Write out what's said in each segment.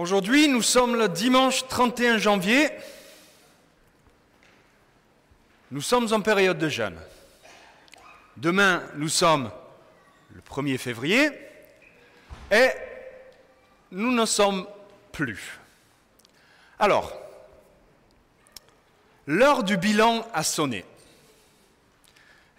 Aujourd'hui, nous sommes le dimanche 31 janvier. Nous sommes en période de jeûne. Demain, nous sommes le 1er février et nous ne sommes plus. Alors, l'heure du bilan a sonné.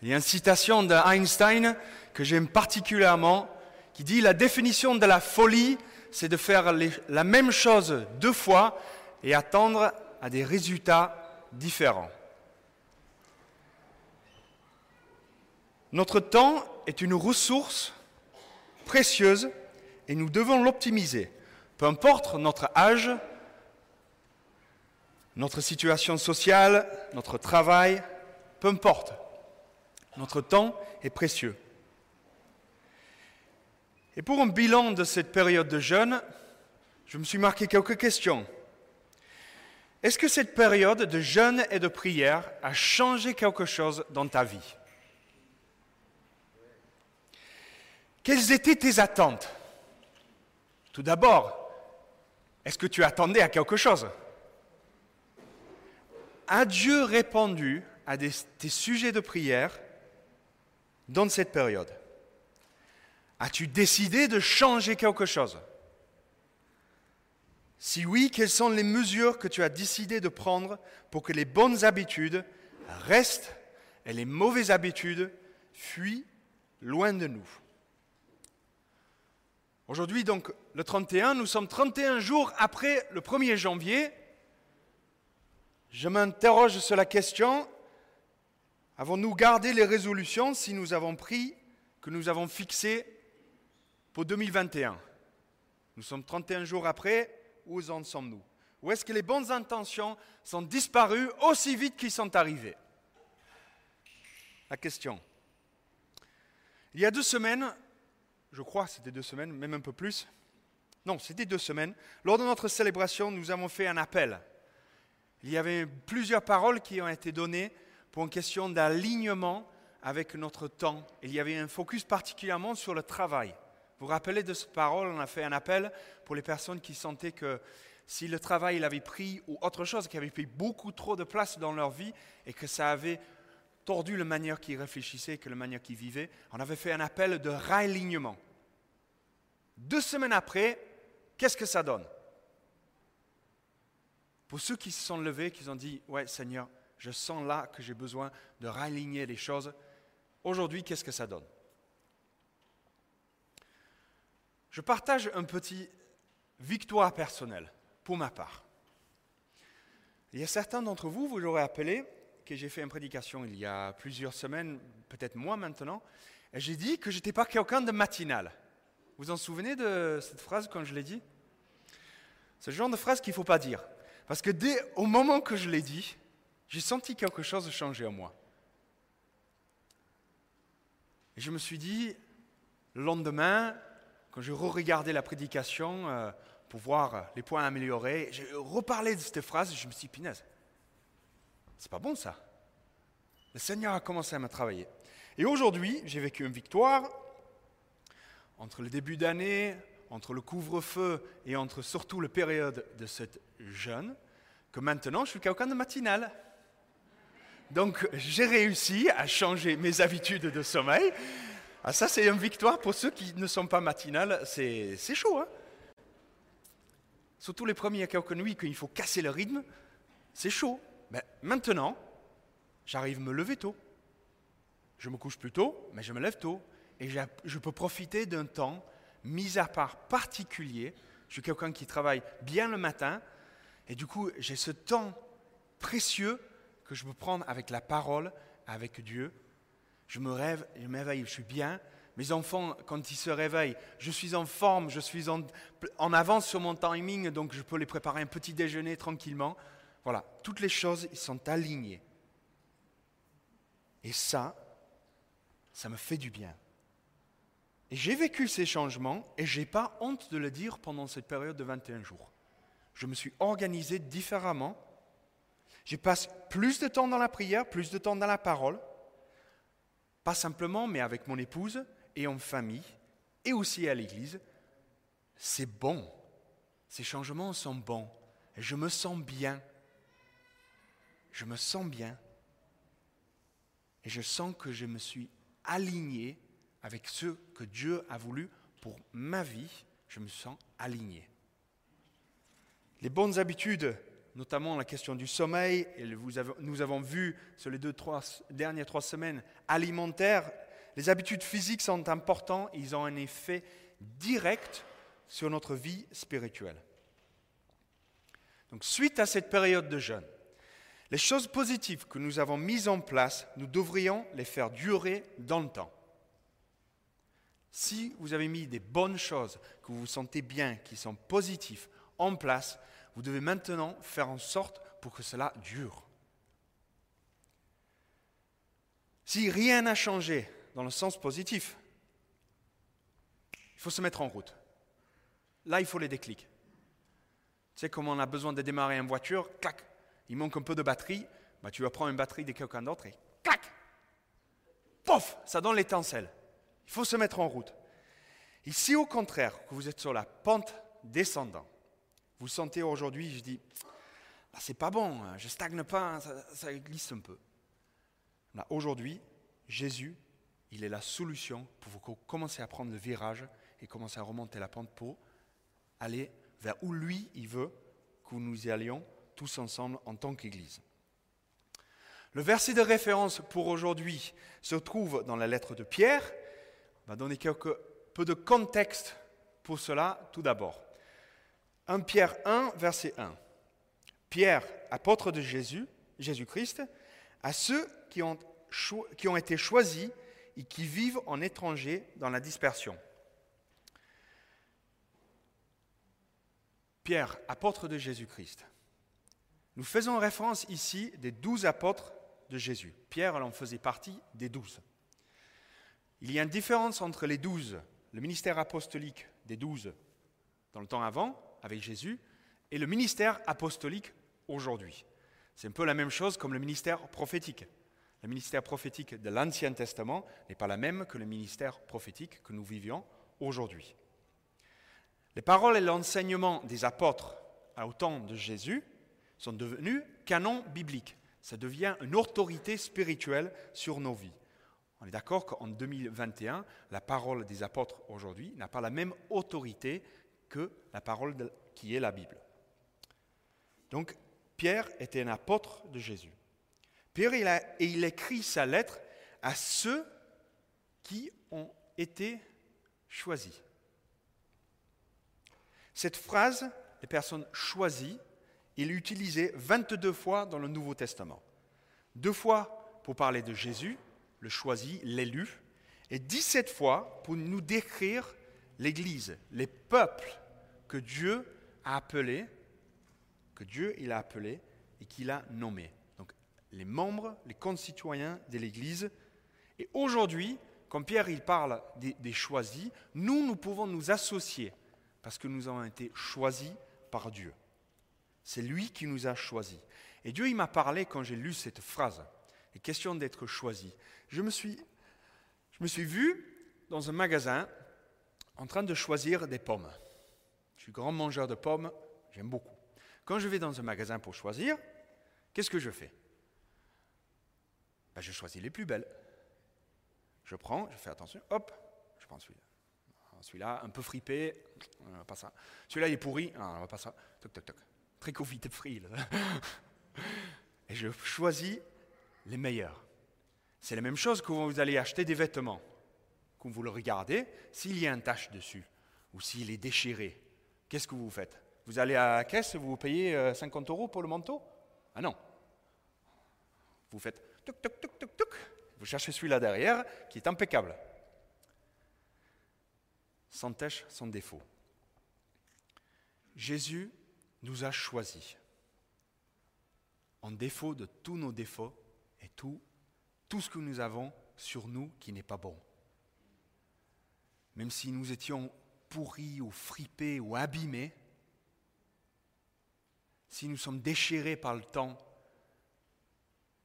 Il y a une citation d'Einstein que j'aime particulièrement qui dit La définition de la folie, c'est de faire la même chose deux fois et attendre à des résultats différents. Notre temps est une ressource précieuse et nous devons l'optimiser. Peu importe notre âge, notre situation sociale, notre travail, peu importe. Notre temps est précieux. Et pour un bilan de cette période de jeûne, je me suis marqué quelques questions. Est-ce que cette période de jeûne et de prière a changé quelque chose dans ta vie? Quelles étaient tes attentes? Tout d'abord, est-ce que tu attendais à quelque chose? A Dieu répondu à tes sujets de prière dans cette période? As-tu décidé de changer quelque chose? Si oui, quelles sont les mesures que tu as décidé de prendre pour que les bonnes habitudes restent et les mauvaises habitudes fuient loin de nous? Aujourd'hui, donc, le 31, nous sommes 31 jours après le 1er janvier. Je m'interroge sur la question, avons-nous gardé les résolutions si nous avons pris, que nous avons fixées pour 2021. Nous sommes 31 jours après, où en sommes-nous? Où est-ce que les bonnes intentions sont disparues aussi vite qu'ils sont arrivées La question. Il y a deux semaines, je crois que c'était deux semaines, même un peu plus, non, c'était deux semaines, lors de notre célébration, nous avons fait un appel. Il y avait plusieurs paroles qui ont été données pour une question d'alignement avec notre temps. Il y avait un focus particulièrement sur le travail. Vous vous rappelez de cette parole On a fait un appel pour les personnes qui sentaient que si le travail l'avait pris ou autre chose qui avait pris beaucoup trop de place dans leur vie et que ça avait tordu la manière qu'ils réfléchissaient, que la manière qu'ils vivaient, on avait fait un appel de réalignement. Deux semaines après, qu'est-ce que ça donne? Pour ceux qui se sont levés, qui ont dit, ouais Seigneur, je sens là que j'ai besoin de réaligner les choses, aujourd'hui, qu'est-ce que ça donne? Je partage un petit victoire personnelle pour ma part. Il y a certains d'entre vous, vous l'aurez appelé, que j'ai fait une prédication il y a plusieurs semaines, peut-être moins maintenant, et j'ai dit que je n'étais pas quelqu'un de matinal. Vous vous en souvenez de cette phrase quand je l'ai dit? Le genre de phrase qu'il ne faut pas dire. Parce que dès au moment que je l'ai dit, j'ai senti quelque chose changer en moi. Et je me suis dit, le lendemain, quand je re-regardais la prédication euh, pour voir les points améliorés, j'ai reparlé de cette phrase et je me suis dit, pinaise, c'est pas bon ça. Le Seigneur a commencé à me travailler. Et aujourd'hui, j'ai vécu une victoire entre le début d'année, entre le couvre-feu et entre surtout la période de cette jeûne, que maintenant je suis quelqu'un de matinal. Donc j'ai réussi à changer mes habitudes de sommeil ah, ça, c'est une victoire pour ceux qui ne sont pas matinales. C'est chaud, hein Surtout les premiers quelques nuits, qu'il faut casser le rythme, c'est chaud. Mais maintenant, j'arrive à me lever tôt. Je me couche plus tôt, mais je me lève tôt. Et je peux profiter d'un temps mis à part particulier. Je suis quelqu'un qui travaille bien le matin. Et du coup, j'ai ce temps précieux que je peux prendre avec la parole, avec Dieu, je me rêve, je m'éveille, je suis bien. Mes enfants, quand ils se réveillent, je suis en forme, je suis en, avance sur mon timing, donc je peux les préparer un petit déjeuner tranquillement. Voilà, toutes les choses, ils sont alignées. Et ça, ça me fait du bien. Et j'ai vécu ces changements et je n'ai pas honte de le dire pendant cette période de 21 jours. Je me suis organisé différemment. Je passe plus de temps dans la prière, plus de temps dans la parole. Pas simplement, mais avec mon épouse et en famille, et aussi à l'église. C'est bon. ces changements sont bons. Je me sens bien. Je me sens bien. Et je sens que je me suis aligné avec ce que Dieu a voulu pour ma vie. Je me sens aligné. Les bonnes habitudes, notamment la question du sommeil, et nous avons vu sur les deux, trois, dernières trois semaines, alimentaires, les habitudes physiques sont importantes, ils ont un effet direct sur notre vie spirituelle. Donc, suite à cette période de jeûne, les choses positives que nous avons mises en place, nous devrions les faire durer dans le temps. Si vous avez mis des bonnes choses, que vous vous sentez bien, qui sont positives en place, vous devez maintenant faire en sorte pour que cela dure. Si rien n'a changé dans le sens positif, il faut se mettre en route. Là, il faut les déclics. Tu sais, comme on a besoin de démarrer une voiture, clac, il manque un peu de batterie, bah, tu vas prendre une batterie de quelqu'un d'autre et clac, pof, ça donne l'étincelle. Il faut se mettre en route. Et si au contraire, que vous êtes sur la pente descendante, vous sentez aujourd'hui, je dis, bah, c'est pas bon, hein, je stagne pas, ça, glisse un peu. Aujourd'hui, Jésus, il est la solution pour vous commencer à prendre le virage et commencer à remonter la pente pour aller vers où lui, il veut que nous y allions tous ensemble en tant qu'Église. Le verset de référence pour aujourd'hui se trouve dans la lettre de Pierre. On va donner quelques peu de contexte pour cela tout d'abord. 1 Pierre 1, verset 1. Pierre, apôtre de Jésus, Jésus-Christ, à ceux qui ont, été choisis et qui vivent en étranger dans la dispersion. Pierre, apôtre de Jésus-Christ. Nous faisons référence ici des douze apôtres de Jésus. Pierre en faisait partie des douze. Il y a une différence entre les douze, le ministère apostolique des douze dans le temps avant, avec Jésus et le ministère apostolique aujourd'hui. C'est un peu la même chose comme le ministère prophétique. Le ministère prophétique de l'Ancien Testament n'est pas la même que le ministère prophétique que nous vivions aujourd'hui. Les paroles et l'enseignement des apôtres au temps de Jésus sont devenus canon biblique. Ça devient une autorité spirituelle sur nos vies. On est d'accord qu'en 2021, la parole des apôtres aujourd'hui n'a pas la même autorité que la parole qui est la Bible. Donc, Pierre était un apôtre de Jésus. Pierre, il a, et il écrit sa lettre à ceux qui ont été choisis. Cette phrase, les personnes choisies, il est utilisée 22 fois dans le Nouveau Testament. Deux fois pour parler de Jésus, le choisi, l'élu, et 17 fois pour nous décrire l'Église, les peuples que Dieu a appelés, que Dieu il a appelé et qu'il a nommé. Donc les membres, les concitoyens de l'Église. Et aujourd'hui, quand Pierre il parle des, choisis, nous, nous pouvons nous associer parce que nous avons été choisis par Dieu. C'est lui qui nous a choisis. Et Dieu, il m'a parlé quand j'ai lu cette phrase. Et question d'être choisi. Je me suis, je me suis vu dans un magasin en train de choisir des pommes. Je suis grand mangeur de pommes, j'aime beaucoup. Quand je vais dans un magasin pour choisir, qu'est-ce que je fais? Ben, Je choisis les plus belles. Je prends, je fais attention, hop, je prends celui-là. Celui-là, un peu fripé, pas ça. Celui-là, il est pourri, ah, on va pas ça. Toc, toc, toc. Très confité free. Et je choisis les meilleurs. C'est la même chose que vous allez acheter des vêtements. Quand vous le regardez, s'il y a une tache dessus, ou s'il est déchiré, qu'est-ce que vous faites? Vous allez à la caisse, vous payez 50 euh, euros pour le manteau? Ah non. Vous faites toc, toc, toc, toc, toc. Vous cherchez celui-là derrière qui est impeccable. Sans tache, sans défaut. Jésus nous a choisis en défaut de tous nos défauts et tout, tout ce que nous avons sur nous qui n'est pas bon. Même si nous étions pourris ou fripés ou abîmés, si nous sommes déchirés par le temps,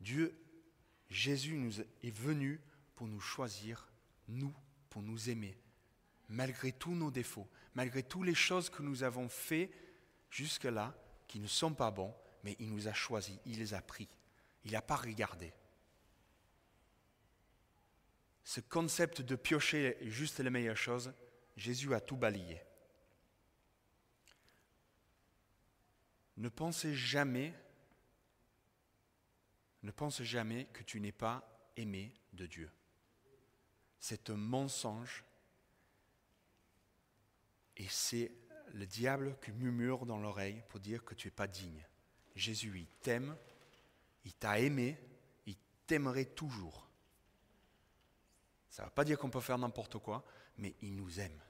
Dieu, Jésus nous est venu pour nous choisir, nous, pour nous aimer, malgré tous nos défauts, malgré toutes les choses que nous avons faites jusque-là qui ne sont pas bons, mais il nous a choisis, il les a pris. Il n'a pas regardé. Ce concept de piocher juste les meilleures choses, Jésus a tout balayé. Ne pensez jamais, ne pense jamais que tu n'es pas aimé de Dieu. C'est un mensonge et c'est le diable qui murmure dans l'oreille pour dire que tu n'es pas digne. Jésus, il t'aime, il t'a aimé, il t'aimerait toujours. Ça ne veut pas dire qu'on peut faire n'importe quoi, mais il nous aime.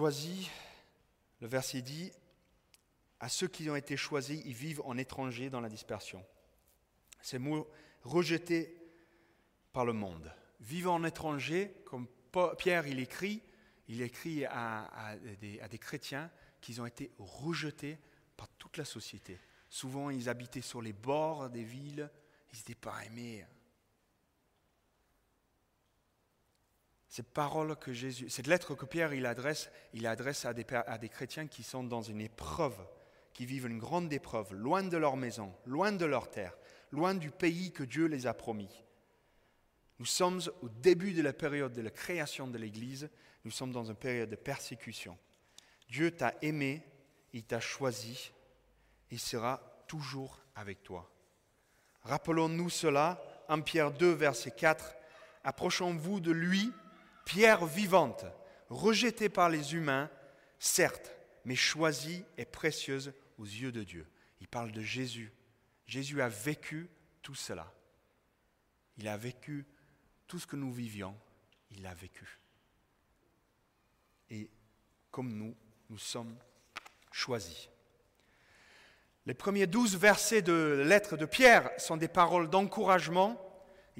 Choisis, le verset dit, à ceux qui ont été choisis, ils vivent en étranger dans la dispersion. Ces mots rejetés par le monde. Vivant en étranger, comme Pierre il écrit, il écrit à, des, chrétiens qu'ils ont été rejetés par toute la société. Souvent, ils habitaient sur les bords des villes, ils n'étaient pas aimés. Cette parole que Jésus, cette lettre que Pierre il adresse, il adresse à des, à des chrétiens qui sont dans une épreuve, qui vivent une grande épreuve, loin de leur maison, loin de leur terre, loin du pays que Dieu les a promis. Nous sommes au début de la période de la création de l'Église, nous sommes dans une période de persécution. Dieu t'a aimé, il t'a choisi, il sera toujours avec toi. Rappelons-nous cela, en Pierre 2, verset 4, Approchons-vous de lui, pierre vivante, rejetée par les humains, certes, mais choisie et précieuse aux yeux de Dieu. Il parle de Jésus. Jésus a vécu tout cela. Il a vécu tout ce que nous vivions, il l'a vécu. Et comme nous, nous sommes choisis. Les premiers douze versets de la lettre de Pierre sont des paroles d'encouragement,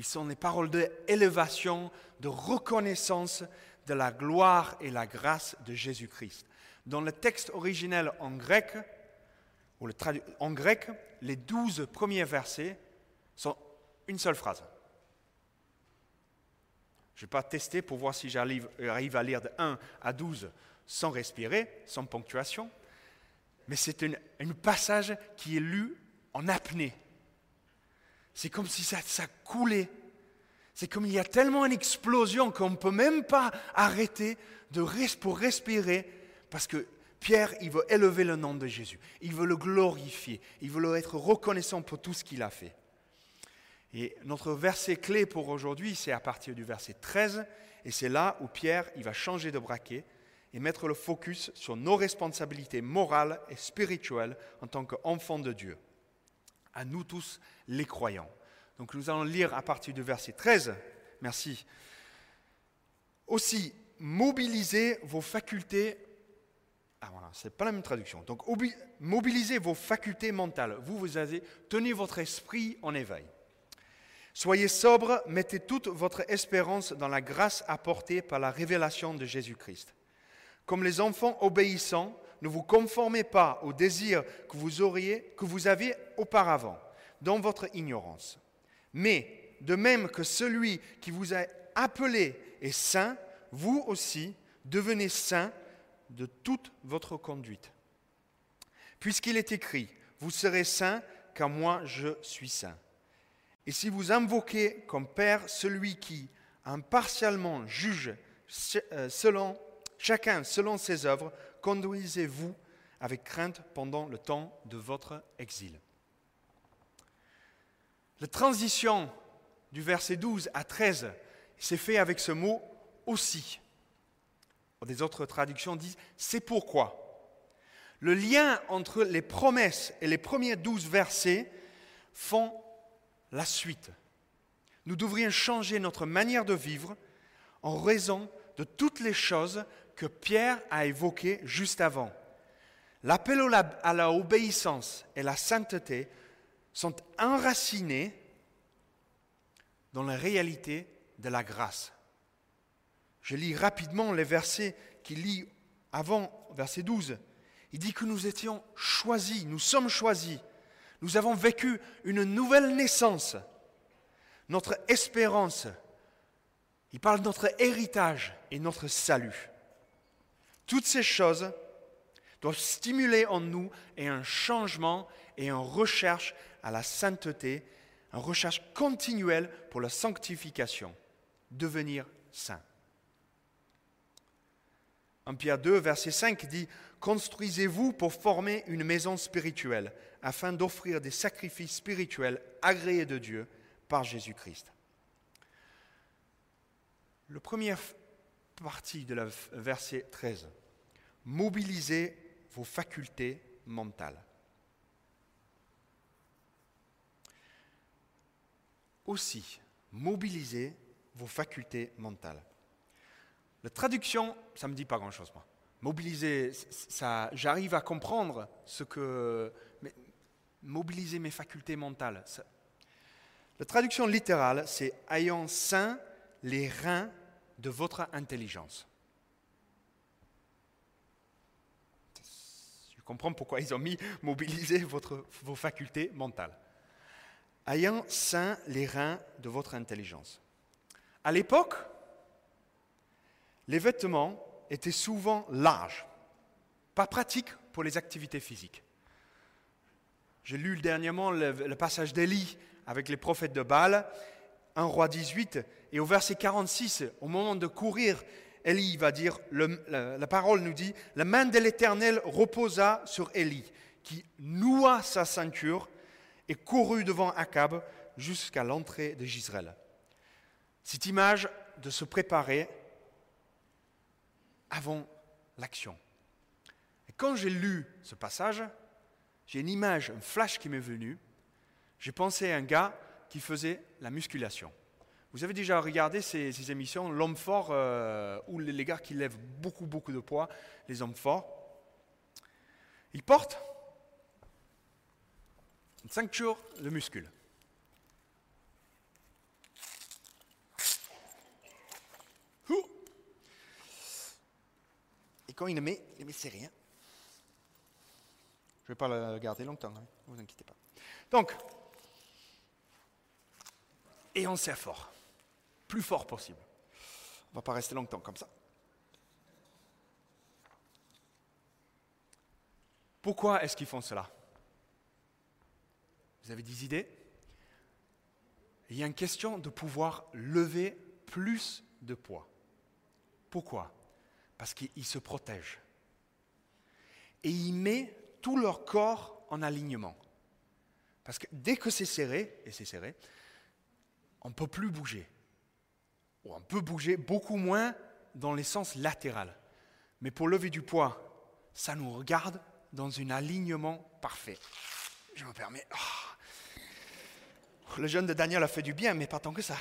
ils sont des paroles d'élévation, de reconnaissance de la gloire et la grâce de Jésus-Christ. Dans le texte originel en grec, ou le en grec, les douze premiers versets sont une seule phrase. Je ne vais pas tester pour voir si j'arrive à lire de 1 à 12 sans respirer, sans ponctuation, mais c'est un passage qui est lu en apnée. C'est comme si ça, coulait. C'est comme il y a tellement une explosion qu'on ne peut même pas arrêter de, pour respirer, parce que Pierre, il veut élever le nom de Jésus, il veut le glorifier, il veut être reconnaissant pour tout ce qu'il a fait. Et notre verset clé pour aujourd'hui, c'est à partir du verset 13, et c'est là où Pierre il va changer de braquet et mettre le focus sur nos responsabilités morales et spirituelles en tant qu'enfants de Dieu, à nous tous les croyants. Donc nous allons lire à partir du verset 13, merci. Aussi, mobilisez vos facultés. Ah voilà, c'est pas la même traduction. Donc, mobilisez vos facultés mentales. Vous, vous avez tenu votre esprit en éveil. Soyez sobres, mettez toute votre espérance dans la grâce apportée par la révélation de Jésus-Christ. Comme les enfants obéissants, ne vous conformez pas aux désirs que vous auriez, aviez auparavant, dans votre ignorance. Mais, de même que celui qui vous a appelé est saint, vous aussi devenez saints de toute votre conduite. Puisqu'il est écrit, vous serez saints car moi je suis saint. Et si vous invoquez comme Père celui qui impartialement juge euh, chacun selon ses œuvres, conduisez-vous avec crainte pendant le temps de votre exil. La transition du verset 12 à 13 s'est fait avec ce mot aussi. Des autres traductions disent c'est pourquoi. Le lien entre les promesses et les premiers douze versets font la suite. Nous devrions changer notre manière de vivre en raison de toutes les choses que Pierre a évoquées juste avant. L'appel à la obéissance et la sainteté sont enracinés dans la réalité de la grâce. Je lis rapidement les versets qu'il lit avant, verset 12. Il dit que nous étions choisis, nous sommes choisis nous avons vécu une nouvelle naissance, notre espérance. Il parle de notre héritage et notre salut. Toutes ces choses doivent stimuler en nous un changement et une recherche à la sainteté, une recherche continuelle pour la sanctification, devenir saint. En Pierre 2, verset 5 dit Construisez-vous pour former une maison spirituelle, afin d'offrir des sacrifices spirituels agréés de Dieu par Jésus-Christ. Première partie de la verset 13. Mobilisez vos facultés mentales. Aussi, mobilisez vos facultés mentales. La traduction, ça ne me dit pas grand-chose, moi. Mobiliser, ça, j'arrive à comprendre ce que. Mobiliser mes facultés mentales. la traduction littérale, c'est ayant sain les reins de votre intelligence. Je comprends pourquoi ils ont mis mobiliser vos facultés mentales. Ayant sain les reins de votre intelligence. À l'époque, les vêtements étaient souvent larges, pas pratiques pour les activités physiques. J'ai lu dernièrement le, passage d'Élie avec les prophètes de Baal, 1 roi 18, et au verset 46, au moment de courir, Élie va dire, la, parole nous dit, la main de l'Éternel reposa sur Élie, qui noua sa ceinture et courut devant Akab jusqu'à l'entrée de Gisraël. Cette image de se préparer avant l'action. Quand j'ai lu ce passage, j'ai une image, un flash qui m'est venu. J'ai pensé à un gars qui faisait la musculation. Vous avez déjà regardé ces, émissions, L'homme fort, euh, ou les, gars qui lèvent beaucoup, beaucoup de poids, les hommes forts. Ils portent une ceinture de muscles. quand il le met, il met c'est rien. Je ne vais pas le garder longtemps, ne hein, vous inquiétez pas. Donc, et on serre fort, plus fort possible. On ne va pas rester longtemps comme ça. Pourquoi est-ce qu'ils font cela? Vous avez des idées? Il y a une question de pouvoir lever plus de poids. Pourquoi? Parce qu'ils se protègent. Et il met tout leur corps en alignement. Parce que dès que c'est serré, et c'est serré, on ne peut plus bouger. On peut bouger beaucoup moins dans les sens latéral. Mais pour lever du poids, ça nous regarde dans un alignement parfait. Je me permets. Oh. Le jeune de Daniel a fait du bien, mais pas tant que ça.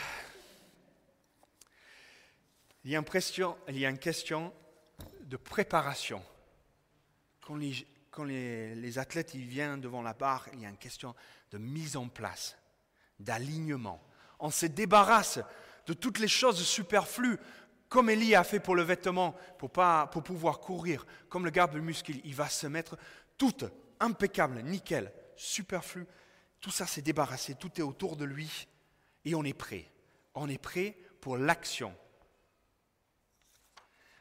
Il y a une question, il y a une question de préparation. Quand les, athlètes ils viennent devant la barre, il y a une question de mise en place, d'alignement. On se débarrasse de toutes les choses superflues, comme Elie a fait pour le vêtement, pour, pouvoir courir, comme le garde muscle, il va se mettre tout impeccable, nickel, superflu. Tout ça s'est débarrassé, tout est autour de lui, et on est prêt. On est prêt pour l'action.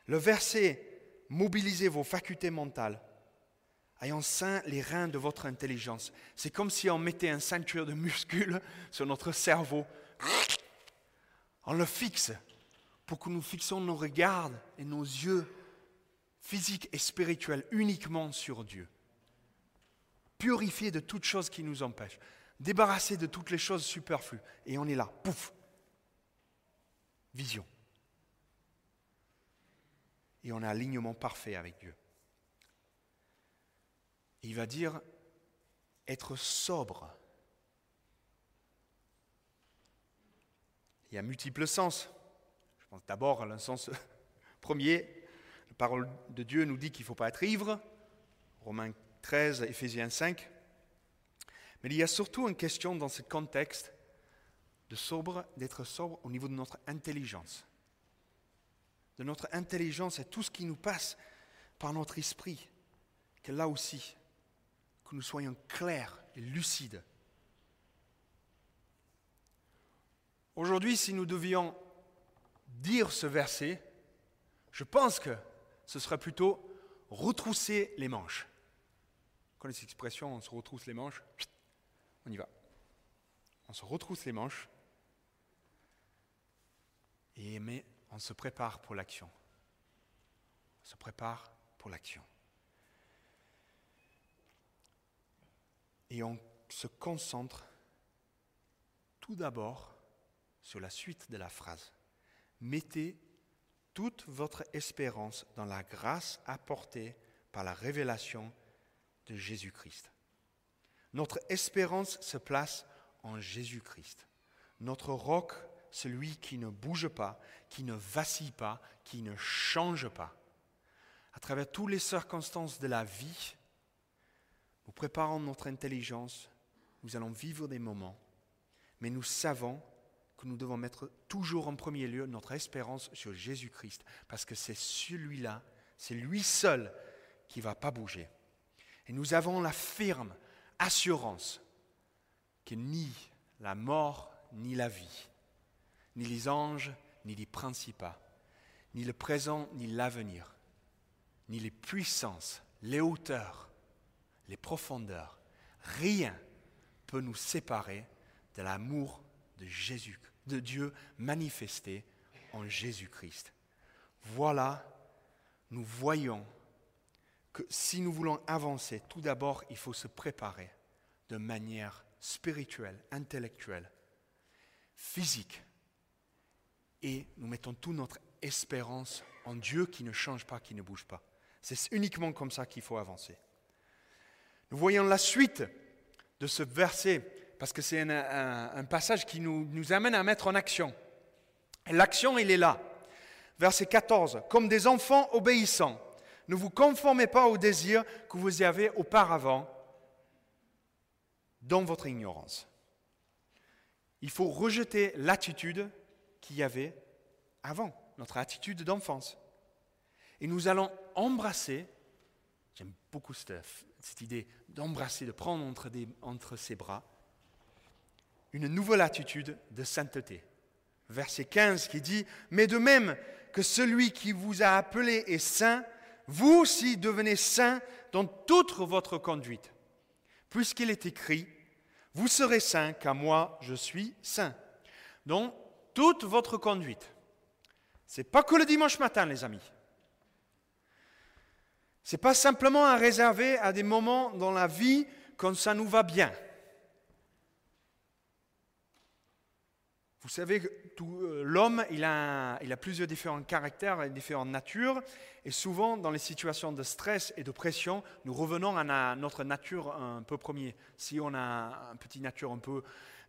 Le verset mobilisez vos facultés mentales, ayant sain les reins de votre intelligence. C'est comme si on mettait un ceinture de muscles sur notre cerveau. On le fixe pour que nous fixons nos regards et nos yeux physiques et spirituels uniquement sur Dieu. Purifié de toutes choses qui nous empêchent. Débarrassé de toutes les choses superflues. Et on est là, pouf. Vision et on a alignement parfait avec Dieu. Il va dire être sobre. Il y a multiples sens. Je pense d'abord à un sens premier. La parole de Dieu nous dit qu'il ne faut pas être ivre. Romains 13, Éphésiens 5. Mais il y a surtout une question dans ce contexte de sobre, d'être sobre au niveau de notre intelligence de notre intelligence et tout ce qui nous passe par notre esprit, que là aussi, que nous soyons clairs et lucides. Aujourd'hui, si nous devions dire ce verset, je pense que ce serait plutôt retrousser les manches. Vous connaissez cette expression, on se retrousse les manches On y va. On se retrousse les manches et on se prépare pour l'action. On se prépare pour l'action. Et on se concentre tout d'abord sur la suite de la phrase. Mettez toute votre espérance dans la grâce apportée par la révélation de Jésus-Christ. Notre espérance se place en Jésus-Christ. Notre roc, celui qui ne bouge pas, qui ne vacille pas, qui ne change pas. À travers toutes les circonstances de la vie, nous préparons notre intelligence, nous allons vivre des moments, mais nous savons que nous devons mettre toujours en premier lieu notre espérance sur Jésus-Christ, parce que c'est celui-là, c'est lui seul qui ne va pas bouger. Et nous avons la ferme assurance que ni la mort, ni la vie, ni les anges, ni les principats, ni le présent, ni l'avenir, ni les puissances, les hauteurs, les profondeurs, rien peut nous séparer de l'amour de Jésus, de Dieu manifesté en Jésus-Christ. Voilà, nous voyons que si nous voulons avancer, tout d'abord, il faut se préparer de manière spirituelle, intellectuelle, physique. Et nous mettons toute notre espérance en Dieu qui ne change pas, qui ne bouge pas. C'est uniquement comme ça qu'il faut avancer. Nous voyons la suite de ce verset, parce que c'est un, passage qui nous, amène à mettre en action. L'action, il est là. Verset 14. Comme des enfants obéissants, ne vous conformez pas aux désirs que vous avez auparavant dans votre ignorance. Il faut rejeter l'attitude qu'il y avait avant, notre attitude d'enfance. Et nous allons embrasser, j'aime beaucoup cette, idée d'embrasser, de prendre entre ses bras, une nouvelle attitude de sainteté. Verset 15 qui dit, Mais de même que celui qui vous a appelé est saint, vous aussi devenez saints dans toute votre conduite. Puisqu'il est écrit, vous serez saints car moi je suis saint. Donc, toute votre conduite. Ce n'est pas que le dimanche matin, les amis. Ce n'est pas simplement à réserver à des moments dans la vie quand ça nous va bien. Vous savez euh, l'homme, il a, plusieurs différents caractères et différentes natures, et souvent dans les situations de stress et de pression, nous revenons à notre nature un peu premier. Si on a une petite nature un peu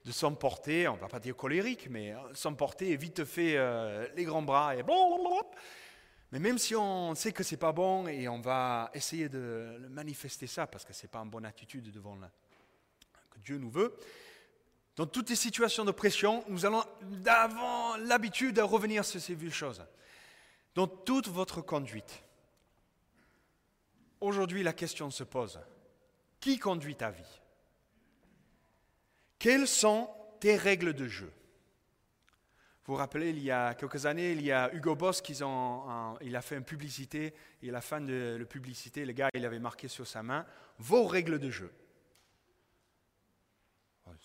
de s'emporter, on ne va pas dire colérique, mais euh, s'emporter et vite fait euh, les grands bras et mais même si on sait que c'est pas bon et on va essayer de manifester ça parce que c'est pas une bonne attitude devant que Dieu nous veut, dans toutes les situations de pression, nous allons d'avoir l'habitude à revenir sur ces vieilles choses. Dans toute votre conduite. Aujourd'hui, la question se pose. Qui conduit ta vie? Quelles sont tes règles de jeu? Vous vous rappelez, il y a quelques années, il y a Hugo Boss qui a fait une publicité, et à la fin de la publicité, le gars, il avait marqué sur sa main vos règles de jeu.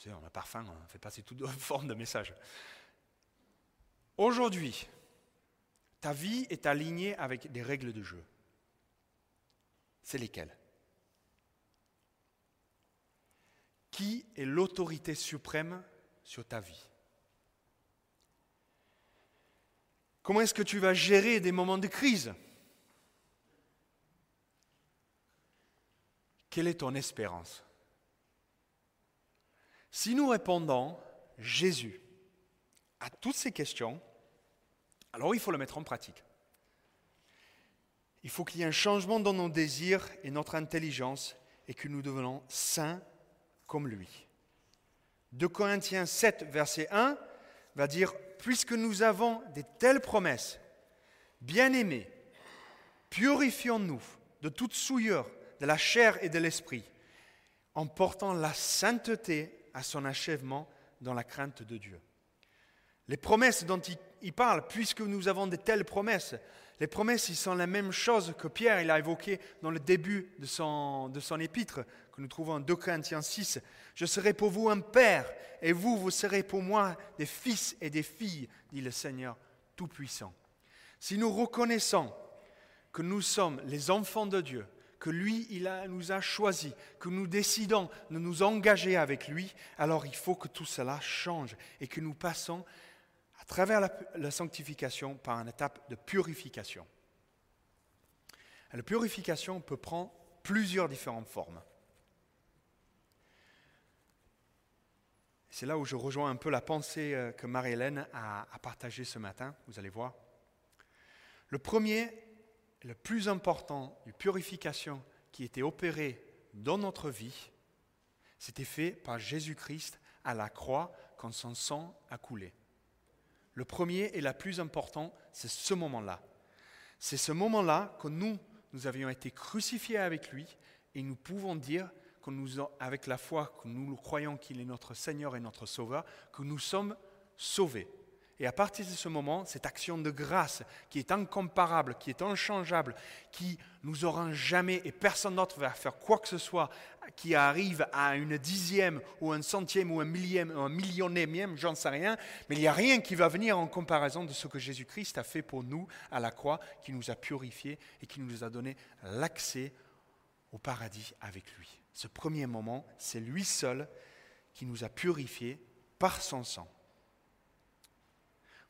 On a parfum, on fait passer toute forme de message. Aujourd'hui, ta vie est alignée avec des règles de jeu. C'est lesquelles? Qui est l'autorité suprême sur ta vie? Comment est-ce que tu vas gérer des moments de crise? Quelle est ton espérance? Si nous répondons Jésus à toutes ces questions, alors il faut le mettre en pratique. Il faut qu'il y ait un changement dans nos désirs et notre intelligence et que nous devenons saints comme lui. De Corinthiens 7, verset 1, va dire puisque nous avons de telles promesses, bien-aimés, purifions-nous de toute souillure de la chair et de l'esprit, en portant la sainteté à son achèvement dans la crainte de Dieu. Les promesses dont il parle, puisque nous avons de telles promesses, Les promesses, ils sont la même chose que Pierre il a évoqué dans le début de son, de son épître, que nous trouvons en 2 Corinthiens 6. Je serai pour vous un père, et vous, vous serez pour moi des fils et des filles, dit le Seigneur Tout-Puissant. Si nous reconnaissons que nous sommes les enfants de Dieu, que lui, il nous a choisis, que nous décidons de nous engager avec lui, alors il faut que tout cela change et que nous passons à travers la, sanctification par une étape de purification. la purification peut prendre plusieurs différentes formes. C'est là où je rejoins un peu la pensée euh, que Marie-Hélène a, a partagée ce matin, vous allez voir. Le premier, le plus important de purification qui était opéré dans notre vie, c'était fait par Jésus-Christ à la croix quand son sang a coulé. Le premier et le plus important, c'est ce moment-là. C'est ce moment-là que nous, nous avions été crucifiés avec lui et nous pouvons dire, que nous, avec la foi que nous croyons qu'il est notre Seigneur et notre Sauveur, que nous sommes sauvés. Et à partir de ce moment, cette action de grâce qui est incomparable, qui est inchangeable, qui nous aura jamais, et personne d'autre va faire quoi que ce soit, qui arrive à une dixième ou un centième ou un millième ou un millionième, j'en sais rien, mais il n'y a rien qui va venir en comparaison de ce que Jésus-Christ a fait pour nous à la croix, qui nous a purifiés et qui nous a donné l'accès au paradis avec lui. Ce premier moment, c'est lui seul qui nous a purifiés par son sang.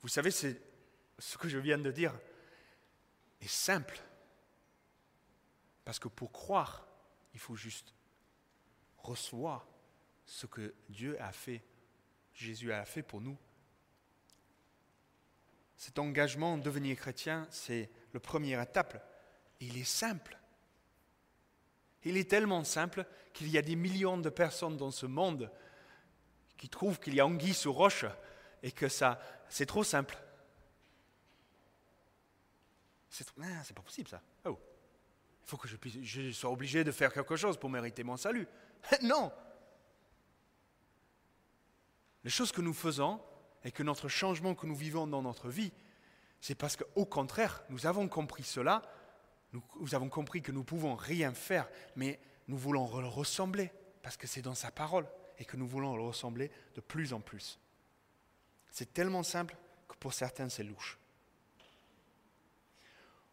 Vous savez, c'est ce que je viens de dire est simple. Parce que pour croire, il faut juste recevoir ce que Dieu a fait, Jésus a fait pour nous. Cet engagement de devenir chrétien, c'est le premier étape. Il est simple. Il est tellement simple qu'il y a des millions de personnes dans ce monde qui trouvent qu'il y a anguille sous roche et que ça, c'est trop simple. C'est ah, pas possible ça. Oh. Il faut que je, puisse, je sois obligé de faire quelque chose pour mériter mon salut. non. Les choses que nous faisons et que notre changement que nous vivons dans notre vie, c'est parce qu'au contraire, nous avons compris cela, nous, avons compris que nous pouvons rien faire, mais nous voulons le ressembler, parce que c'est dans sa parole, et que nous voulons le ressembler de plus en plus. C'est tellement simple que pour certains c'est louche.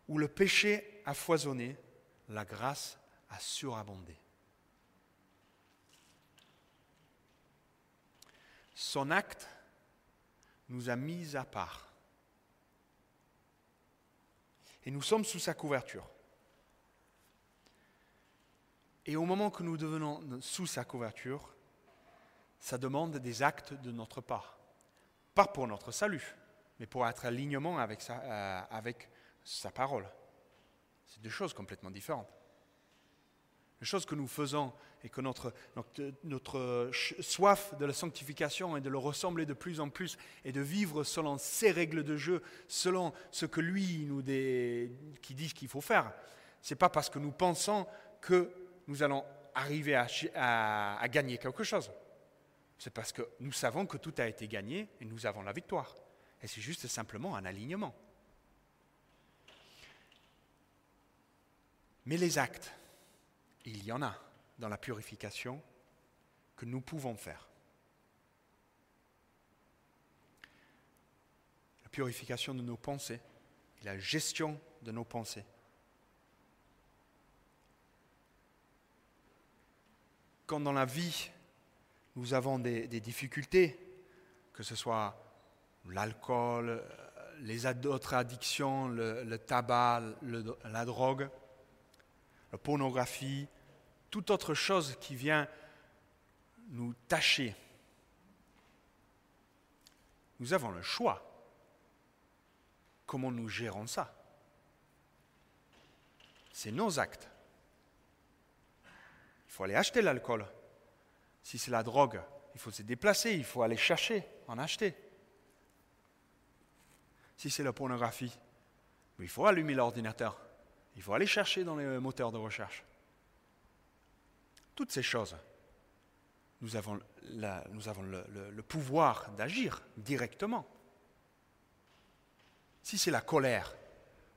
Où le péché a foisonné, la grâce a surabondé. Son acte nous a mis à part. Et nous sommes sous sa couverture. Et au moment que nous devenons sous sa couverture, ça demande des actes de notre part pas pour notre salut, mais pour être alignement avec sa, euh, avec sa parole. C'est deux choses complètement différentes. Les choses que nous faisons et que notre, notre, soif de la sanctification et de le ressembler de plus en plus et de vivre selon ses règles de jeu, selon ce que lui nous qui dit qu'il faut faire, ce n'est pas parce que nous pensons que nous allons arriver à gagner quelque chose c'est parce que nous savons que tout a été gagné et nous avons la victoire. Et c'est juste simplement un alignement. Mais les actes, il y en a dans la purification que nous pouvons faire. La purification de nos pensées et la gestion de nos pensées. Quand dans la vie, nous avons des, difficultés, que ce soit l'alcool, euh, les autres addictions, le, tabac, la drogue, la pornographie, toute autre chose qui vient nous tâcher. Nous avons le choix. Comment nous gérons ça? C'est nos actes. Il faut aller acheter l'alcool. Si c'est la drogue, il faut se déplacer, il faut aller chercher, en acheter. Si c'est la pornographie, il faut allumer l'ordinateur, il faut aller chercher dans les moteurs de recherche. Toutes ces choses, nous avons, le pouvoir d'agir directement. Si c'est la colère,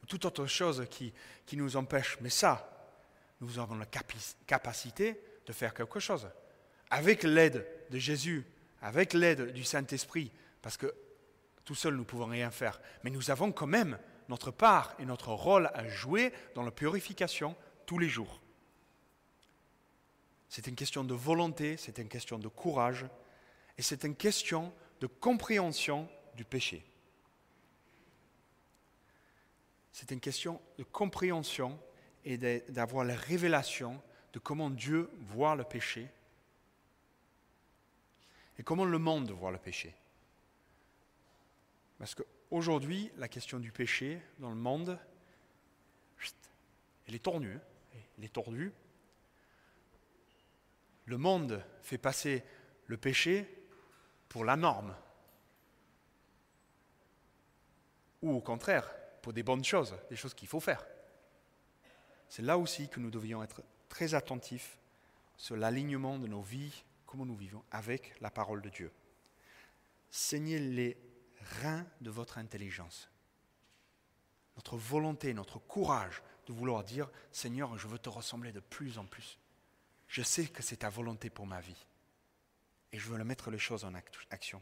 ou toute autre chose qui nous empêche. Mais ça, nous avons la capacité de faire quelque chose. Avec l'aide de Jésus, avec l'aide du Saint-Esprit, parce que tout seul nous ne pouvons rien faire. Mais nous avons quand même notre part et notre rôle à jouer dans la purification tous les jours. C'est une question de volonté, c'est une question de courage, et c'est une question de compréhension du péché. C'est une question de compréhension et d'avoir la révélation de comment Dieu voit le péché et comment le monde voit le péché? Parce qu'aujourd'hui, la question du péché dans le monde, elle est tordue. Hein. Elle est tordue. Le monde fait passer le péché pour la norme. Ou au contraire, pour des bonnes choses, des choses qu'il faut faire. C'est là aussi que nous devions être très attentifs sur l'alignement de nos vies, comment nous vivons avec la parole de Dieu. Saignez les reins de votre intelligence, notre volonté, notre courage de vouloir dire, Seigneur, je veux te ressembler de plus en plus. Je sais que c'est ta volonté pour ma vie. Et je veux mettre les choses en action.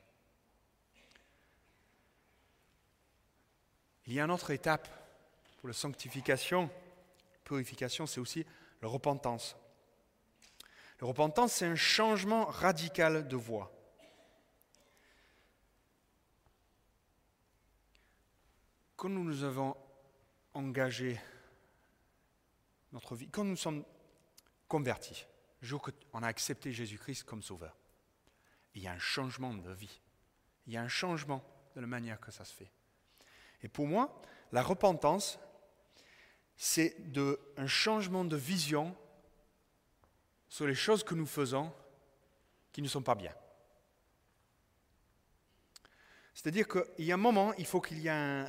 Il y a une autre étape pour la sanctification, purification, c'est aussi la repentance. La repentance, c'est un changement radical de voie. Quand nous nous avons engagé notre vie, quand nous sommes convertis, le jour qu'on a accepté Jésus-Christ comme sauveur, il y a un changement de vie. Il y a un changement de la manière que ça se fait. Et pour moi, la repentance, c'est un changement de vision sur les choses que nous faisons qui ne sont pas bien. C'est-à-dire qu'il y a un moment, il faut qu'il y ait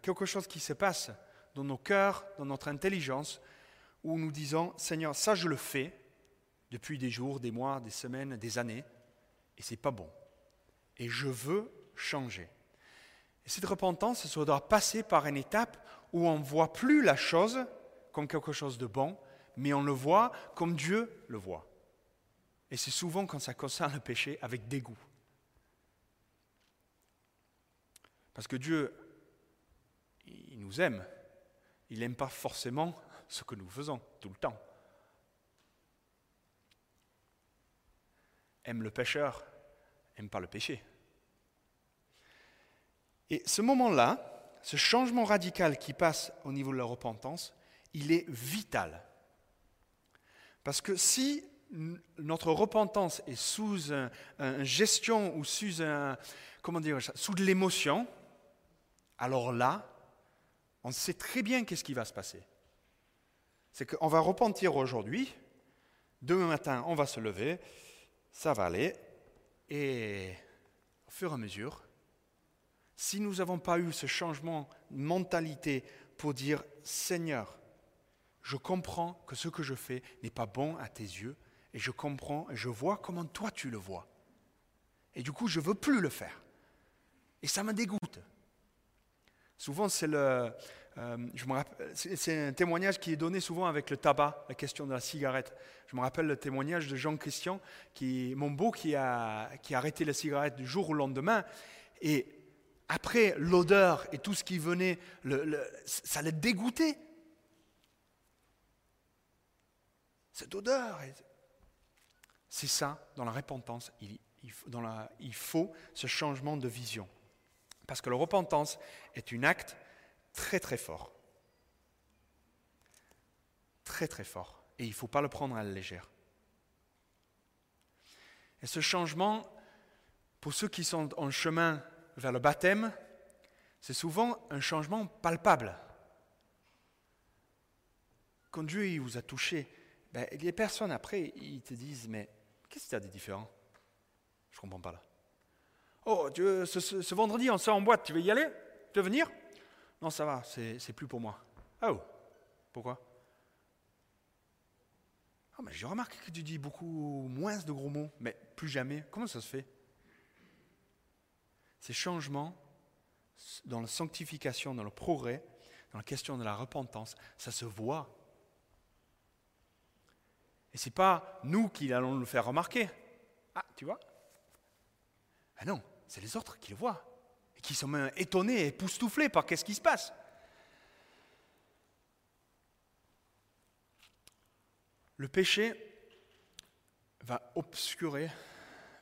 quelque chose qui se passe dans nos cœurs, dans notre intelligence, où nous disons, Seigneur, ça je le fais depuis des jours, des mois, des semaines, des années, et c'est pas bon. Et je veux changer. Et cette repentance, ça doit passer par une étape où on ne voit plus la chose comme quelque chose de bon, mais on le voit comme Dieu le voit. Et c'est souvent quand ça concerne le péché avec dégoût. Parce que Dieu, il nous aime. Il n'aime pas forcément ce que nous faisons tout le temps. Aime le pécheur, aime pas le péché. Et ce moment-là, ce changement radical qui passe au niveau de la repentance, il est vital. Parce que si notre repentance est sous une gestion ou sous un, comment dire, sous de l'émotion, alors là, on sait très bien qu'est-ce qui va se passer. C'est qu'on va repentir aujourd'hui, demain matin, on va se lever, ça va aller, et au fur et à mesure, si nous n'avons pas eu ce changement de mentalité pour dire Seigneur, je comprends que ce que je fais n'est pas bon à tes yeux, et je comprends et je vois comment toi tu le vois. Et du coup, je ne veux plus le faire. Et ça me dégoûte. Souvent, c'est le, euh, un témoignage qui est donné souvent avec le tabac, la question de la cigarette. Je me rappelle le témoignage de Jean Christian, qui, mon beau, qui a, qui a arrêté la cigarette du jour au lendemain. Et après, l'odeur et tout ce qui venait, le, ça l'a dégoûté. Cette odeur. C'est ça, dans la repentance, il, faut ce changement de vision. Parce que la repentance est un acte très très fort. Très très fort. Et il ne faut pas le prendre à la légère. Et ce changement, pour ceux qui sont en chemin vers le baptême, c'est souvent un changement palpable. Quand Dieu vous a touché, ben, les personnes après, ils te disent, mais qu'est-ce qu'il y a de différent? Je ne comprends pas là. Oh, ce, vendredi, on sort en boîte, tu veux y aller? Tu veux venir? Non, ça va, c'est plus pour moi. Oh, pourquoi? Oh, mais J'ai remarqué que tu dis beaucoup moins de gros mots, mais plus jamais. Comment ça se fait? Ces changements dans la sanctification, dans le progrès, dans la question de la repentance, ça se voit. Et ce n'est pas nous qui allons le faire remarquer. Ah, tu vois? Ah non, c'est les autres qui le voient et qui sont même étonnés et époustouflés par qu'est-ce qui se passe. Le péché va obscurer,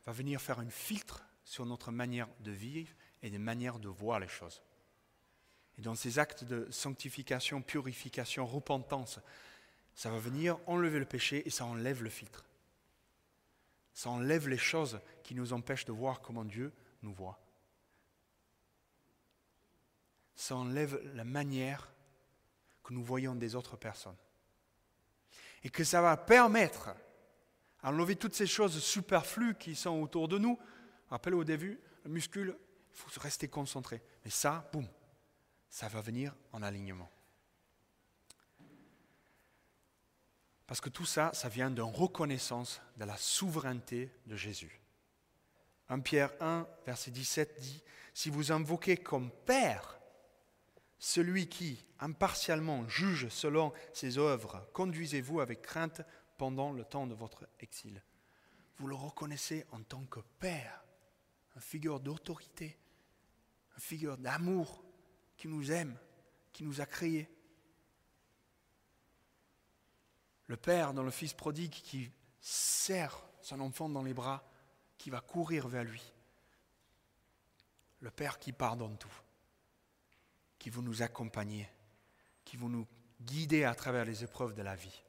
va venir faire un filtre sur notre manière de vivre et des manières de voir les choses. Et dans ces actes de sanctification, purification, repentance, ça va venir enlever le péché et ça enlève le filtre. Ça enlève les choses qui nous empêchent de voir comment Dieu nous voit. Ça enlève la manière que nous voyons des autres personnes. Et que ça va permettre à enlever toutes ces choses superflues qui sont autour de nous. Rappelez au début, le muscule, il faut rester concentré. Mais ça, boum, ça va venir en alignement. Parce que tout ça, ça vient d'une reconnaissance de la souveraineté de Jésus. 1 Pierre 1, verset 17 dit, Si vous invoquez comme Père celui qui, impartialement, juge selon ses œuvres, conduisez-vous avec crainte pendant le temps de votre exil. Vous le reconnaissez en tant que Père, une figure d'autorité, une figure d'amour qui nous aime, qui nous a créés. Le Père dans le Fils prodigue qui serre son enfant dans les bras, qui va courir vers lui. Le Père qui pardonne tout, qui veut nous accompagner, qui veut nous guider à travers les épreuves de la vie.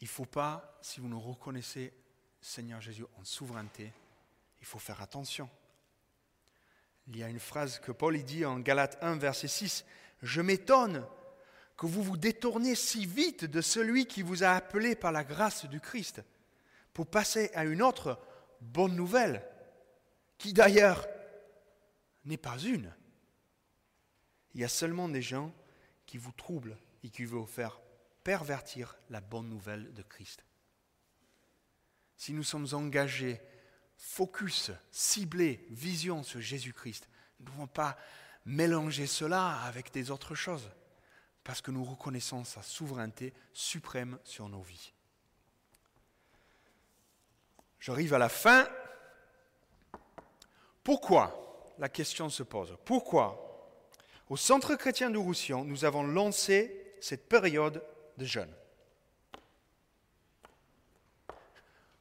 Il ne faut pas, si vous nous reconnaissez, Seigneur Jésus, en souveraineté, il faut faire attention. Il y a une phrase que Paul dit en Galates 1, verset 6. Je m'étonne que vous vous détourniez si vite de celui qui vous a appelé par la grâce du Christ pour passer à une autre bonne nouvelle, qui d'ailleurs n'est pas une. Il y a seulement des gens qui vous troublent et qui veulent faire pervertir la bonne nouvelle de Christ. Si nous sommes engagés, focus, ciblés, vision sur Jésus-Christ, nous ne pouvons pas mélanger cela avec des autres choses, parce que nous reconnaissons sa souveraineté suprême sur nos vies. J'arrive à la fin. Pourquoi La question se pose? Pourquoi Au Centre chrétien de Roussillon, nous avons lancé cette période de jeunes.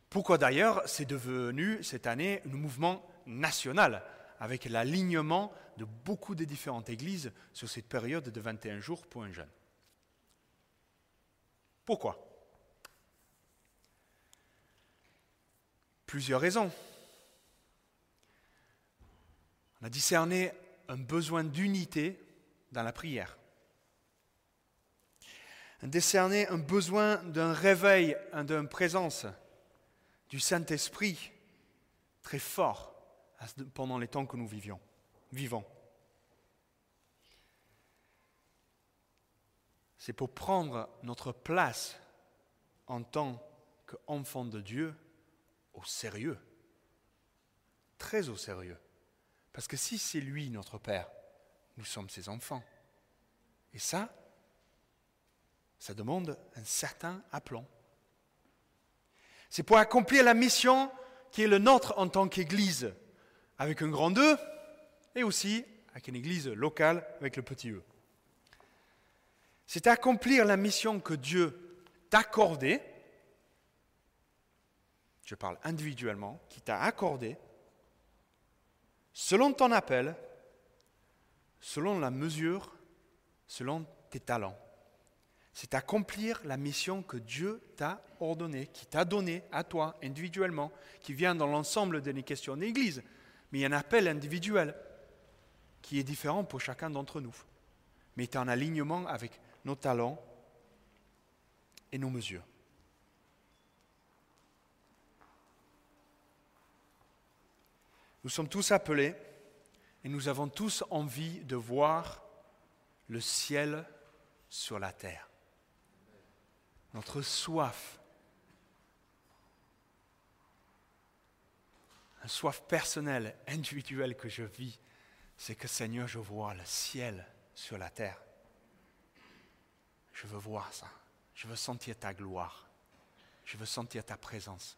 Pourquoi d'ailleurs c'est devenu cette année un mouvement national, avec l'alignement de beaucoup de différentes églises sur cette période de 21 jours pour un jeune. Pourquoi? Plusieurs raisons. On a discerné un besoin d'unité dans la prière décerner un besoin d'un réveil, d'une présence du Saint-Esprit très fort pendant les temps que nous vivions, vivons. C'est pour prendre notre place en tant qu'enfant de Dieu au sérieux, très au sérieux. Parce que si c'est lui notre Père, nous sommes ses enfants. Et ça, ça demande un certain aplomb. C'est pour accomplir la mission qui est le nôtre en tant qu'Église, avec un grand E, et aussi avec une Église locale avec le petit E. C'est accomplir la mission que Dieu t'a accordée, je parle individuellement, qui t'a accordée, selon ton appel, selon la mesure, selon tes talents c'est accomplir la mission que Dieu t'a ordonnée, qui t'a donnée à toi individuellement, qui vient dans l'ensemble des questions d'Église. Mais il y a un appel individuel qui est différent pour chacun d'entre nous, mais est en alignement avec nos talents et nos mesures. Nous sommes tous appelés et nous avons tous envie de voir le ciel sur la terre notre soif. Soif personnel, individuel que je vis c'est que Seigneur, je vois le ciel sur la terre. Je veux voir ça. Je veux sentir ta gloire. Je veux sentir ta présence.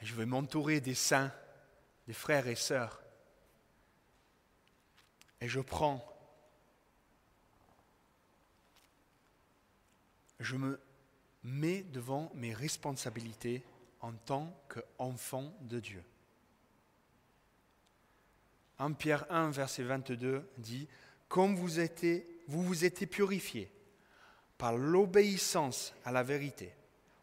Je veux m'entourer des saints, des frères et sœurs. Et je prends, je me mets devant mes responsabilités en tant qu'enfant de Dieu. 1 Pierre 1, verset 22 dit, Comme vous, vous vous êtes purifiés par l'obéissance à la vérité,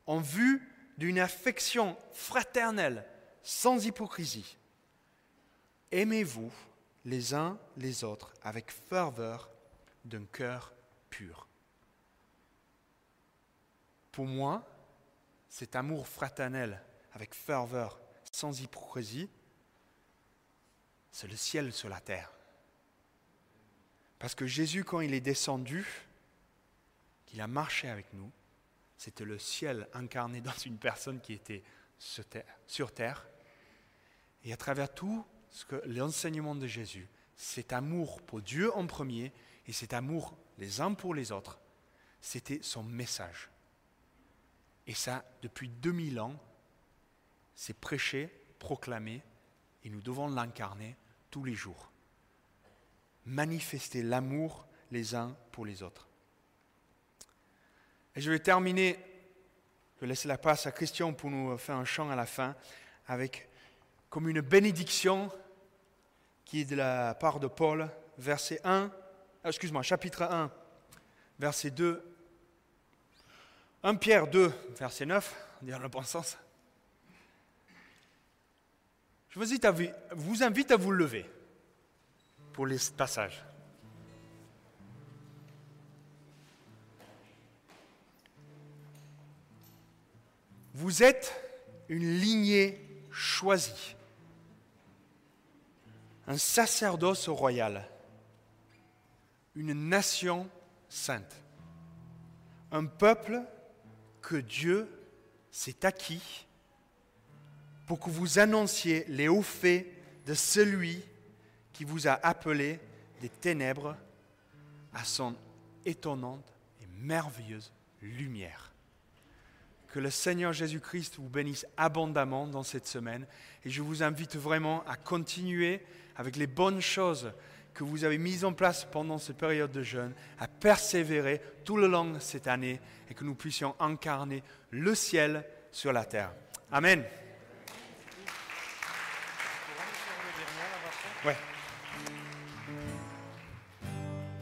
en vue d'une affection fraternelle, sans hypocrisie, aimez-vous les uns les autres avec ferveur d'un cœur pur. Pour moi, cet amour fraternel avec ferveur, sans hypocrisie, c'est le ciel sur la terre. Parce que Jésus, quand il est descendu, qu'il a marché avec nous, c'était le ciel incarné dans une personne qui était sur terre. Et à travers tout ce que l'enseignement de Jésus, cet amour pour Dieu en premier et cet amour les uns pour les autres, c'était son message. Et ça, depuis 2000 ans, c'est prêché, proclamé, et nous devons l'incarner tous les jours. Manifester l'amour les uns pour les autres. Et je vais terminer, je vais laisser la place à Christian pour nous faire un chant à la fin, avec comme une bénédiction qui est de la part de Paul, verset 1, ah, excuse-moi, chapitre 1, verset 2, 1 Pierre 2, verset 9, dire le bon sens. Je vous invite à vous lever pour les passages. Vous êtes une lignée choisie, un sacerdoce royal, une nation sainte, un peuple que Dieu s'est acquis pour que vous annonciez les hauts faits de celui qui vous a appelé des ténèbres à son étonnante et merveilleuse lumière. Que le Seigneur Jésus-Christ vous bénisse abondamment dans cette semaine et je vous invite vraiment à continuer avec les bonnes choses que vous avez mises en place pendant cette période de jeûne, à persévérer tout le long de cette année et que nous puissions incarner le ciel sur la terre. Amen. Ouais.